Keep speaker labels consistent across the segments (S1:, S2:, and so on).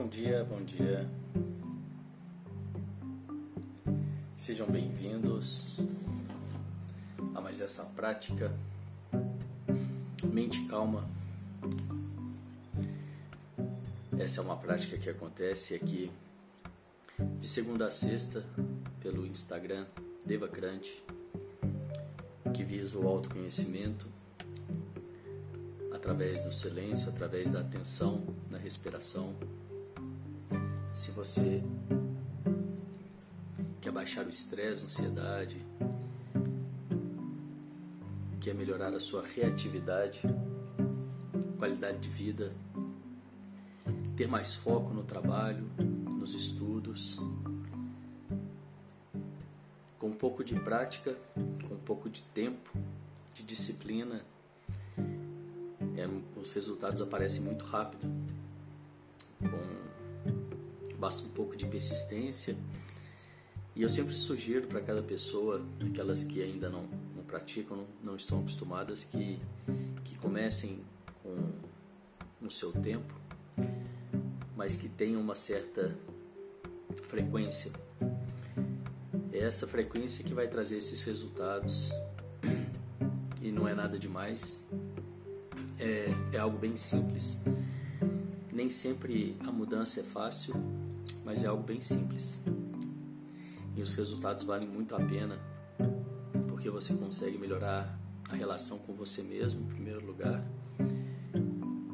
S1: Bom dia, bom dia. Sejam bem-vindos a mais essa prática. Mente calma. Essa é uma prática que acontece aqui de segunda a sexta pelo Instagram Devacrante, que visa o autoconhecimento através do silêncio, através da atenção na respiração. Se você quer baixar o estresse, a ansiedade, quer melhorar a sua reatividade, qualidade de vida, ter mais foco no trabalho, nos estudos, com um pouco de prática, com um pouco de tempo, de disciplina, é, os resultados aparecem muito rápido. Basta um pouco de persistência. E eu sempre sugiro para cada pessoa, aquelas que ainda não, não praticam, não, não estão acostumadas, que, que comecem com no seu tempo, mas que tenham uma certa frequência. É essa frequência que vai trazer esses resultados e não é nada demais é, é algo bem simples. Nem sempre a mudança é fácil, mas é algo bem simples. E os resultados valem muito a pena, porque você consegue melhorar a relação com você mesmo, em primeiro lugar,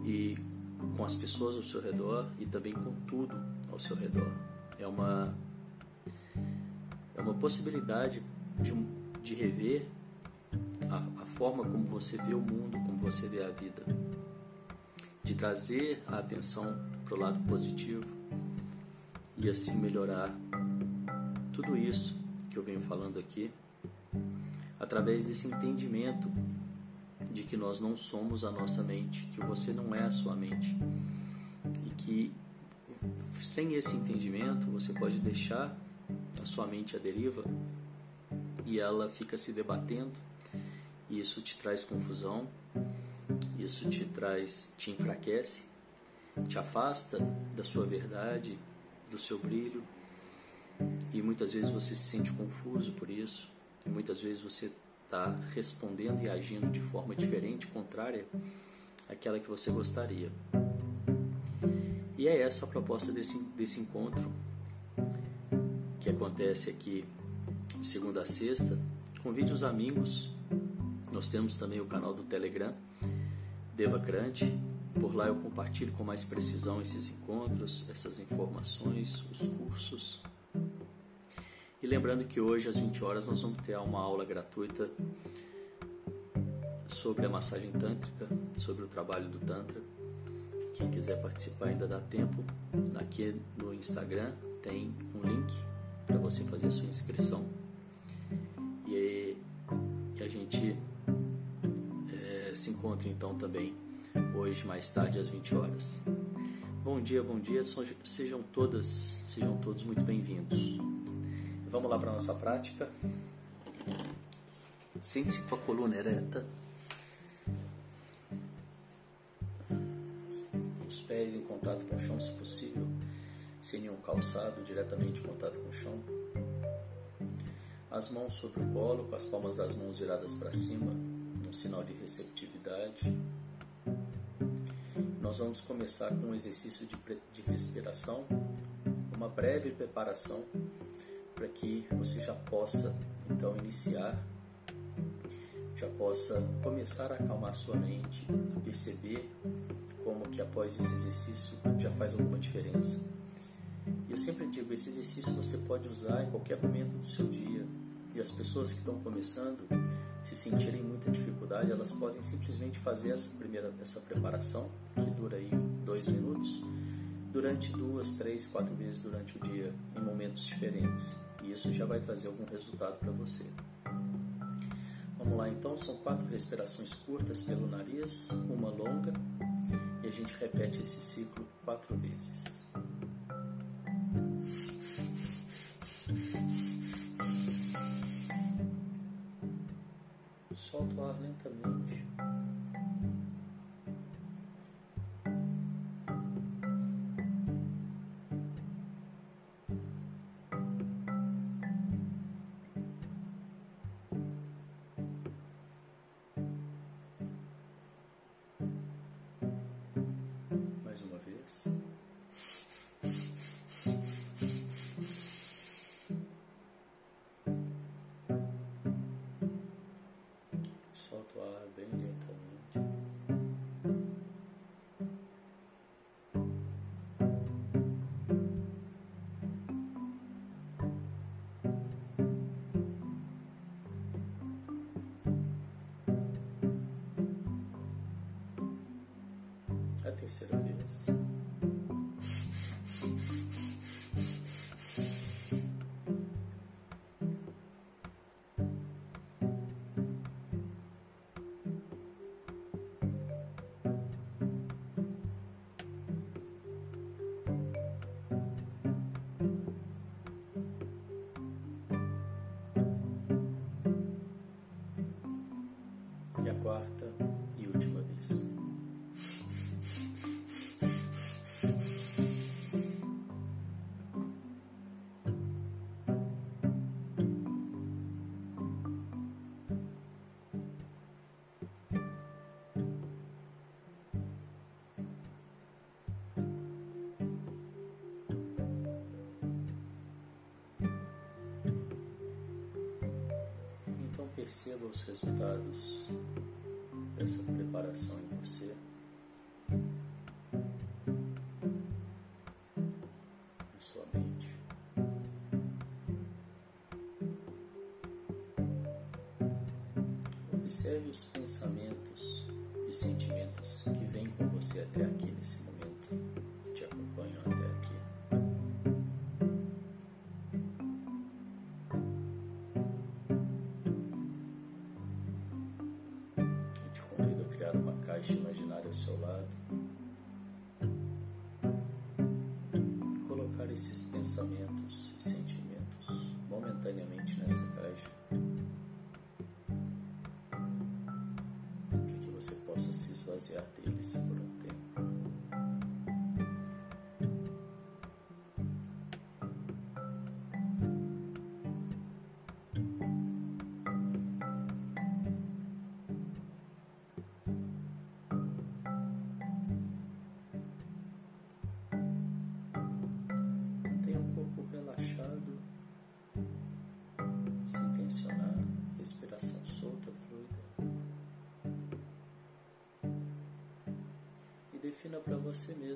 S1: e com as pessoas ao seu redor e também com tudo ao seu redor. É uma é uma possibilidade de, de rever a, a forma como você vê o mundo, como você vê a vida, de trazer a atenção para o lado positivo e assim melhorar tudo isso que eu venho falando aqui através desse entendimento de que nós não somos a nossa mente, que você não é a sua mente. E que sem esse entendimento você pode deixar a sua mente à deriva e ela fica se debatendo. E isso te traz confusão, isso te traz, te enfraquece, te afasta da sua verdade, do seu brilho, e muitas vezes você se sente confuso por isso, e muitas vezes você está respondendo e agindo de forma diferente, contrária àquela que você gostaria. E é essa a proposta desse, desse encontro que acontece aqui segunda a sexta. Convide os amigos nós temos também o canal do Telegram, Devacrante. Por lá eu compartilho com mais precisão esses encontros, essas informações, os cursos. E lembrando que hoje às 20 horas nós vamos ter uma aula gratuita sobre a massagem tântrica, sobre o trabalho do Tantra. Quem quiser participar ainda dá tempo. Aqui no Instagram tem um link para você fazer a sua inscrição. E, a gente se encontre então também hoje mais tarde às 20 horas. Bom dia, bom dia, sejam todas, sejam todos muito bem-vindos. Vamos lá para a nossa prática. Sente-se com a coluna ereta. Os pés em contato com o chão, se possível, sem nenhum calçado, diretamente em contato com o chão. As mãos sobre o colo, com as palmas das mãos viradas para cima, um sinal de receptividade. Nós vamos começar com um exercício de, de respiração, uma breve preparação para que você já possa então iniciar, já possa começar a acalmar sua mente, a perceber como que após esse exercício já faz alguma diferença. E eu sempre digo, esse exercício você pode usar em qualquer momento do seu dia. E as pessoas que estão começando, se sentirem muita dificuldade, elas podem simplesmente fazer essa primeira essa preparação, que dura aí dois minutos, durante duas, três, quatro vezes durante o dia, em momentos diferentes. E isso já vai trazer algum resultado para você. Vamos lá então, são quatro respirações curtas pelo nariz, uma longa, e a gente repete esse ciclo quatro vezes. Solta o ar lentamente. perceba os resultados dessa preparação em você. na sua mente. Observe os pensamentos e sentimentos que vêm com você até aqui nesse momento. momentaneamente nessa caixa para que você possa se esvaziar dele se pronto.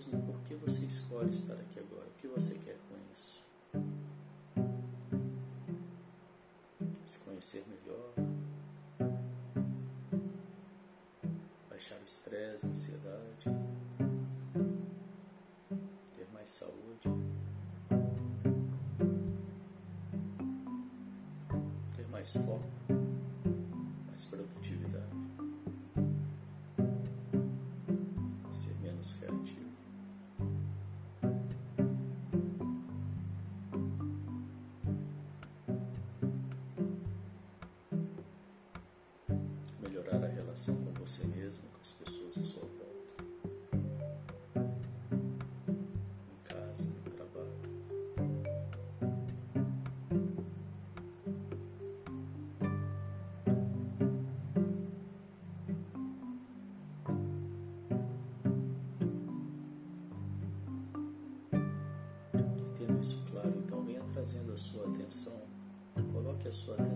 S1: mesmo por que você escolhe estar aqui agora, o que você quer com isso. Se conhecer melhor, baixar o estresse, a ansiedade, ter mais saúde, ter mais foco. pessoa.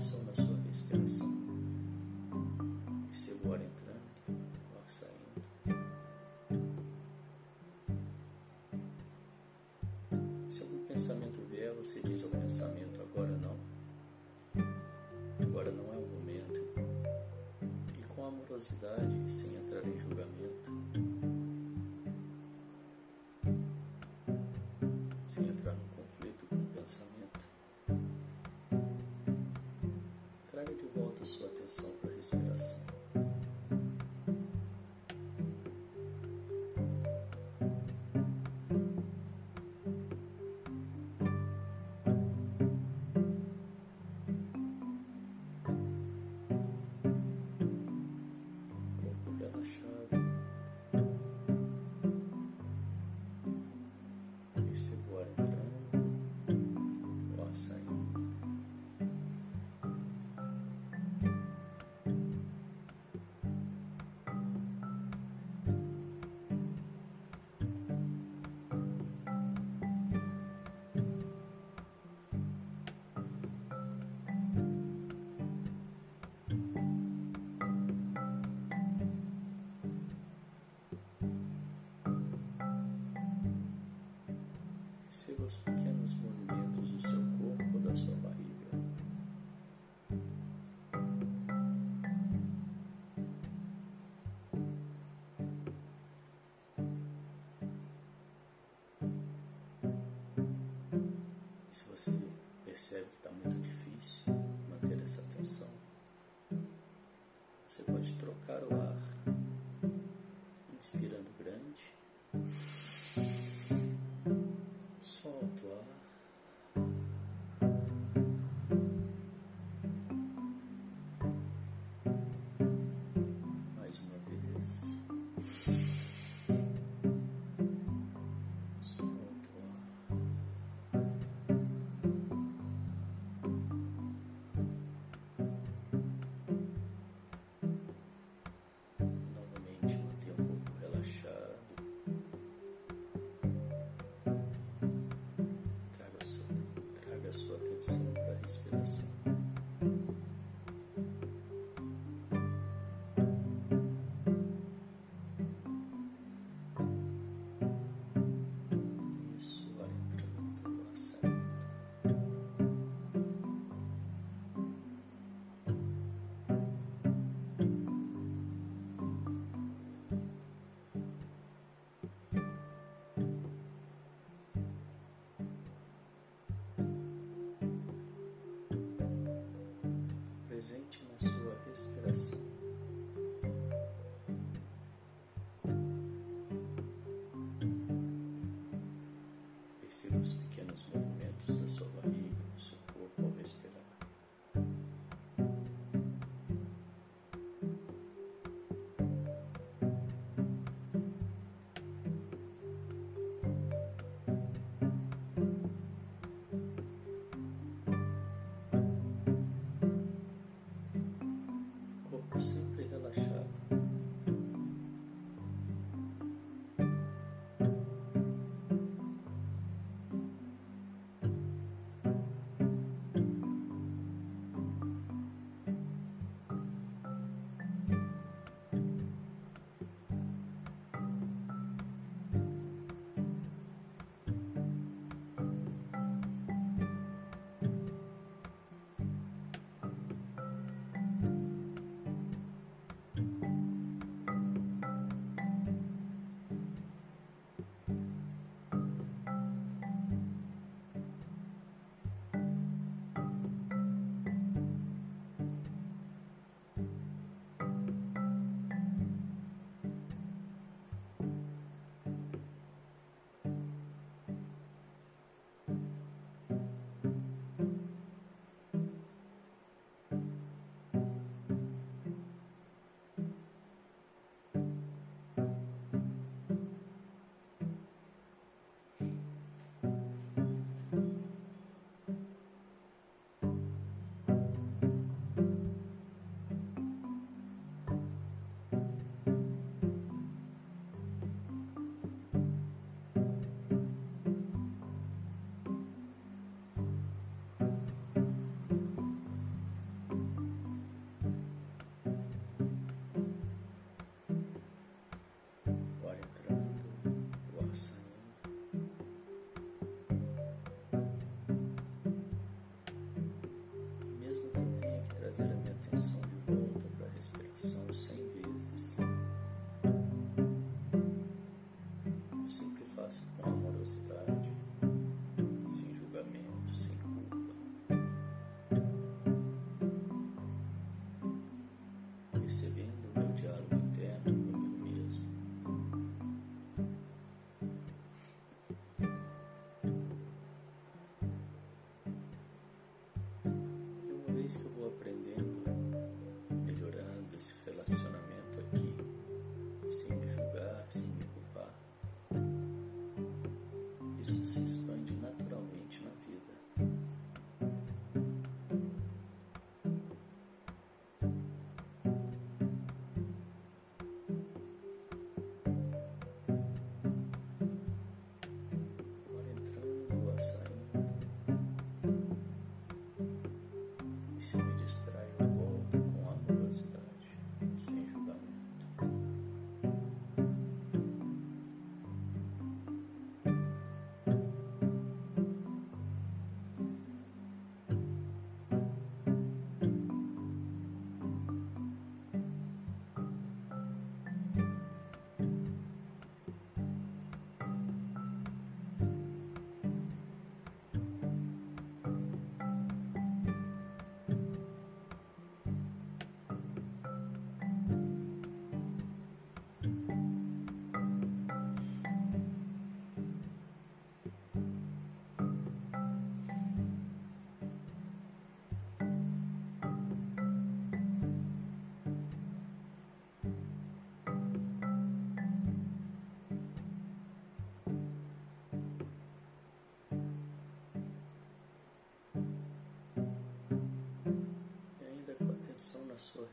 S1: six, six, five.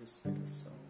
S1: Respiração. Venha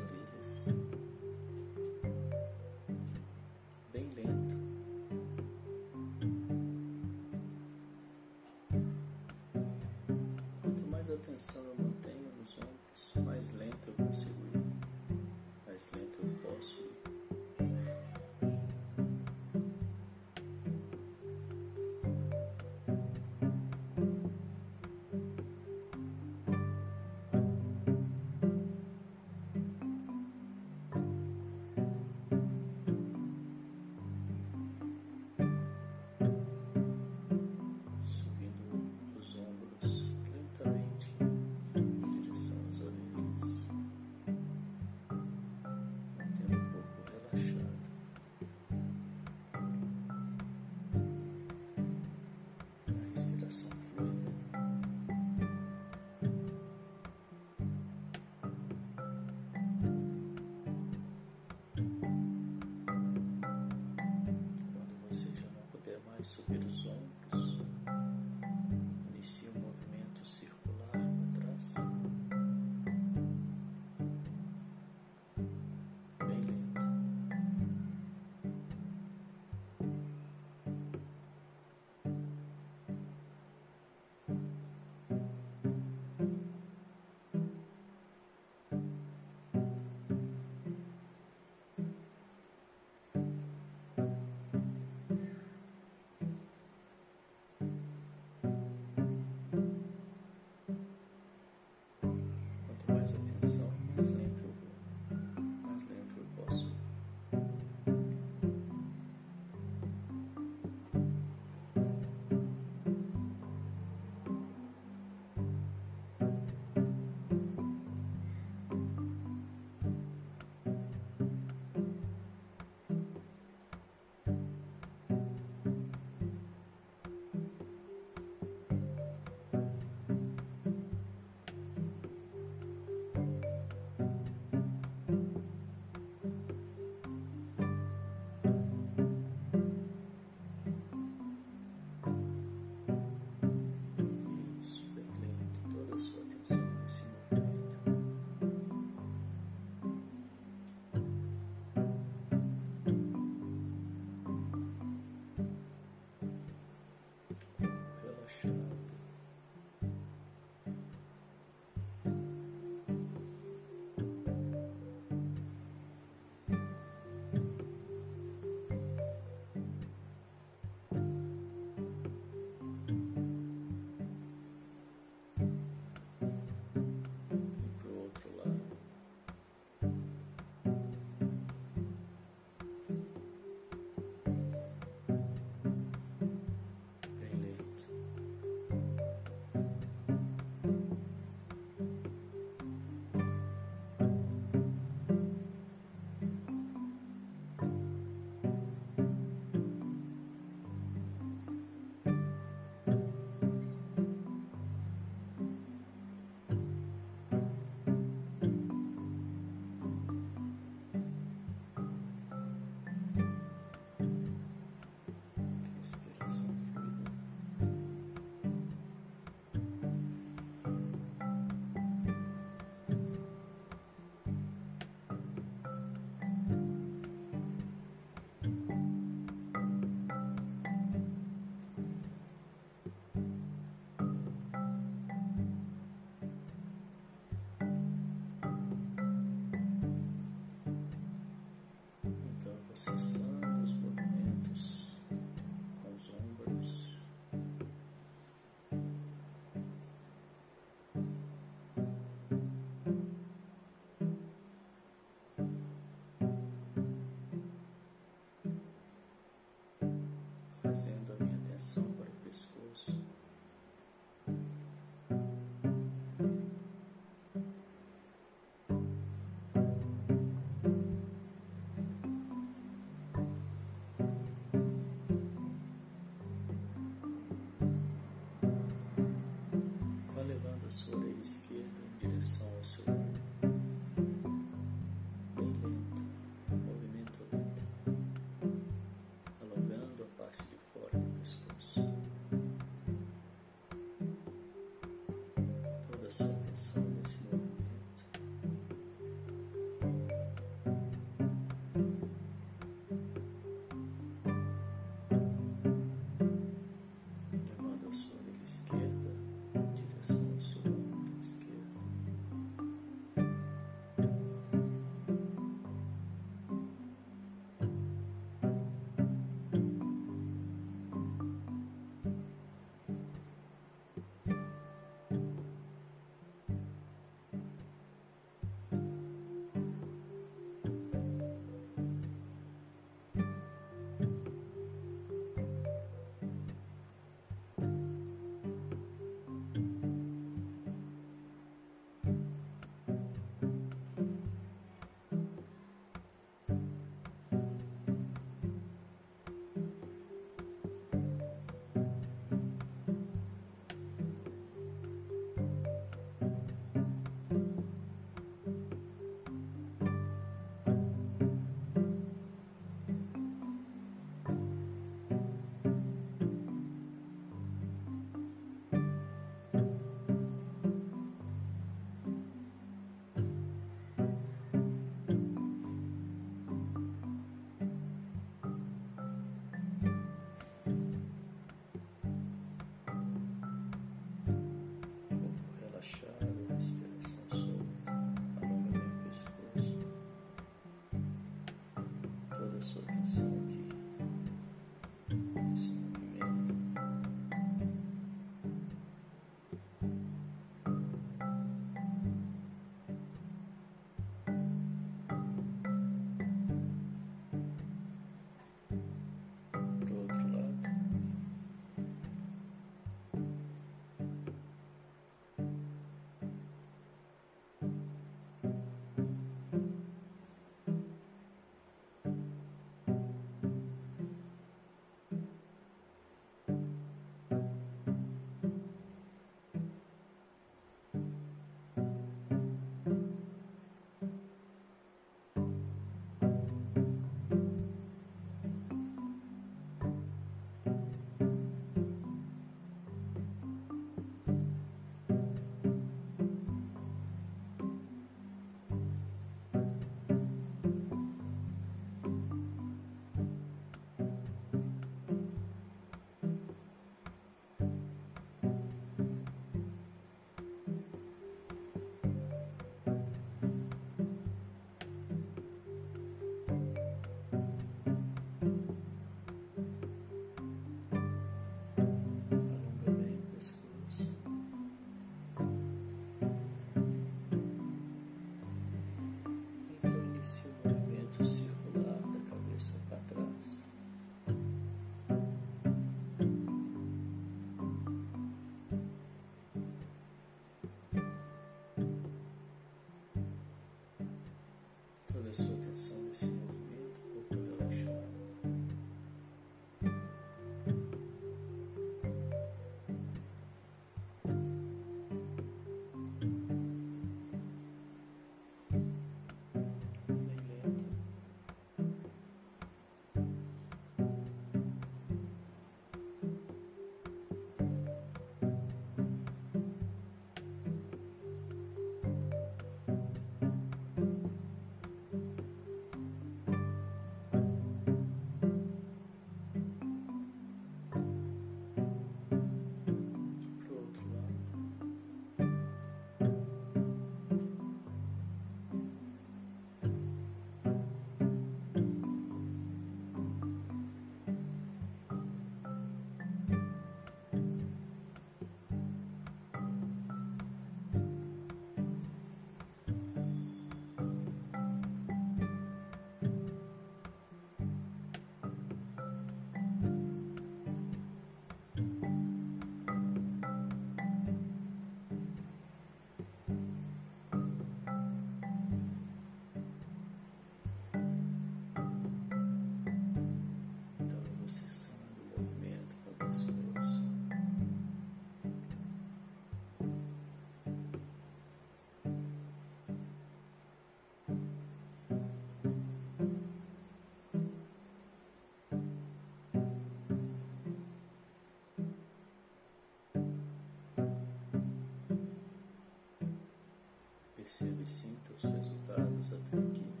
S1: os resultados até aqui.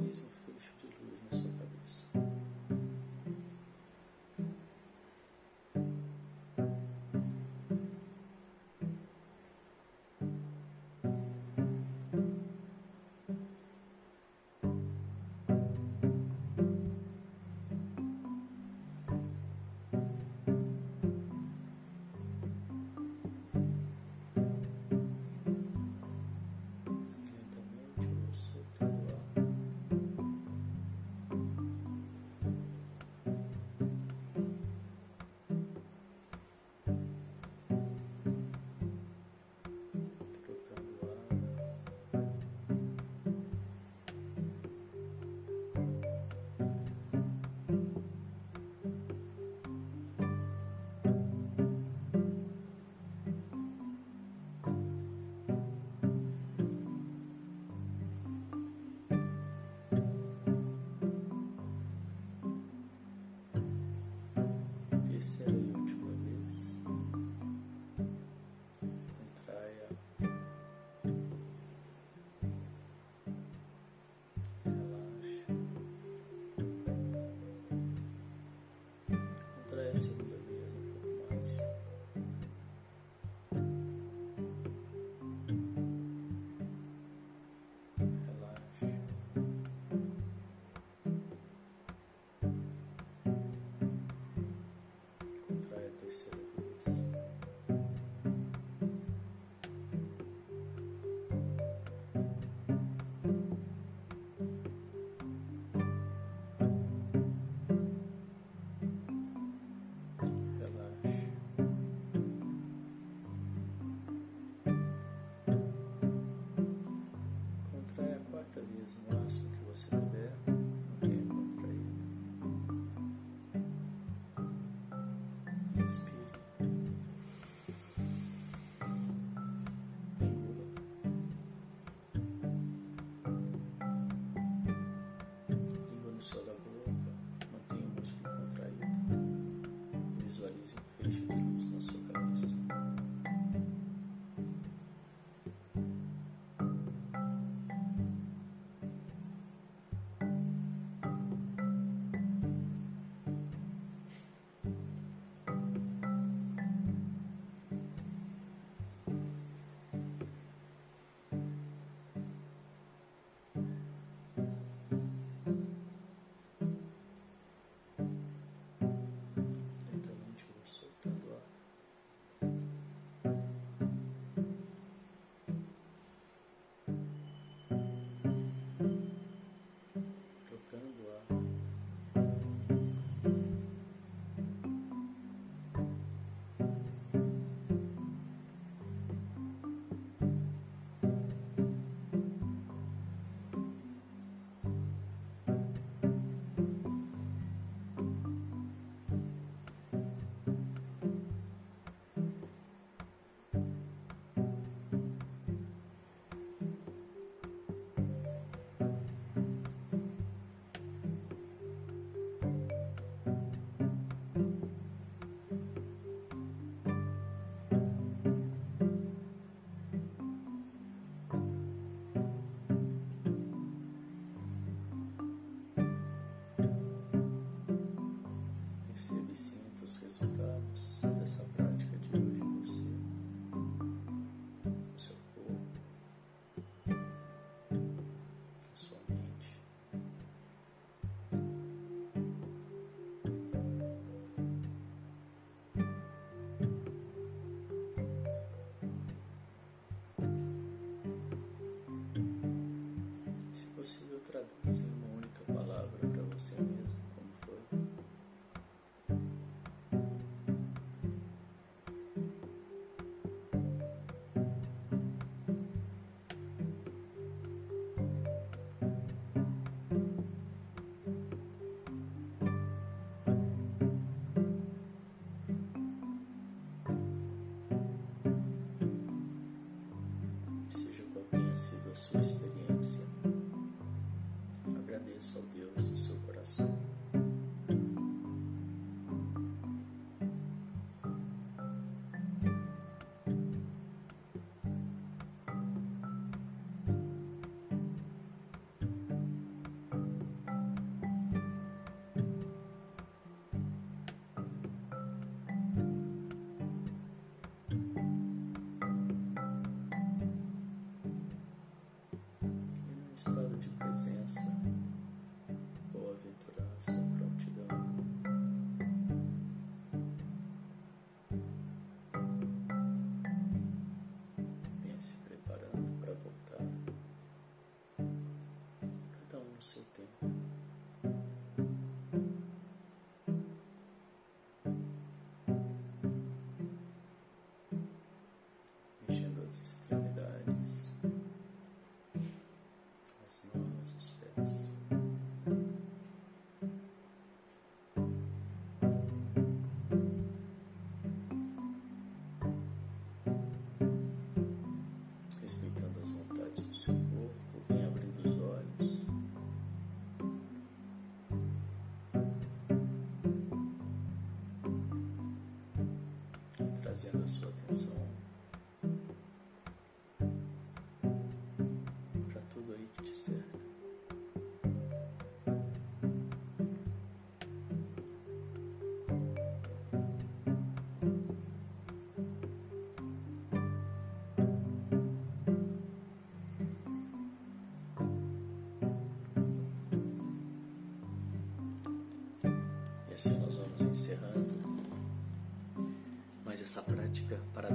S1: reason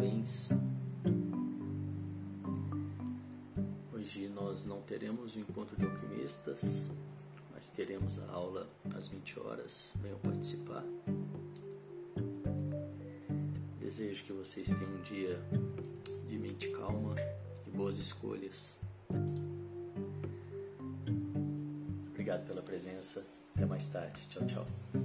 S1: Parabéns. Hoje nós não teremos o encontro de alquimistas, mas teremos a aula às 20 horas. Venham participar. Desejo que vocês tenham um dia de mente calma e boas escolhas. Obrigado pela presença. Até mais tarde. Tchau, tchau.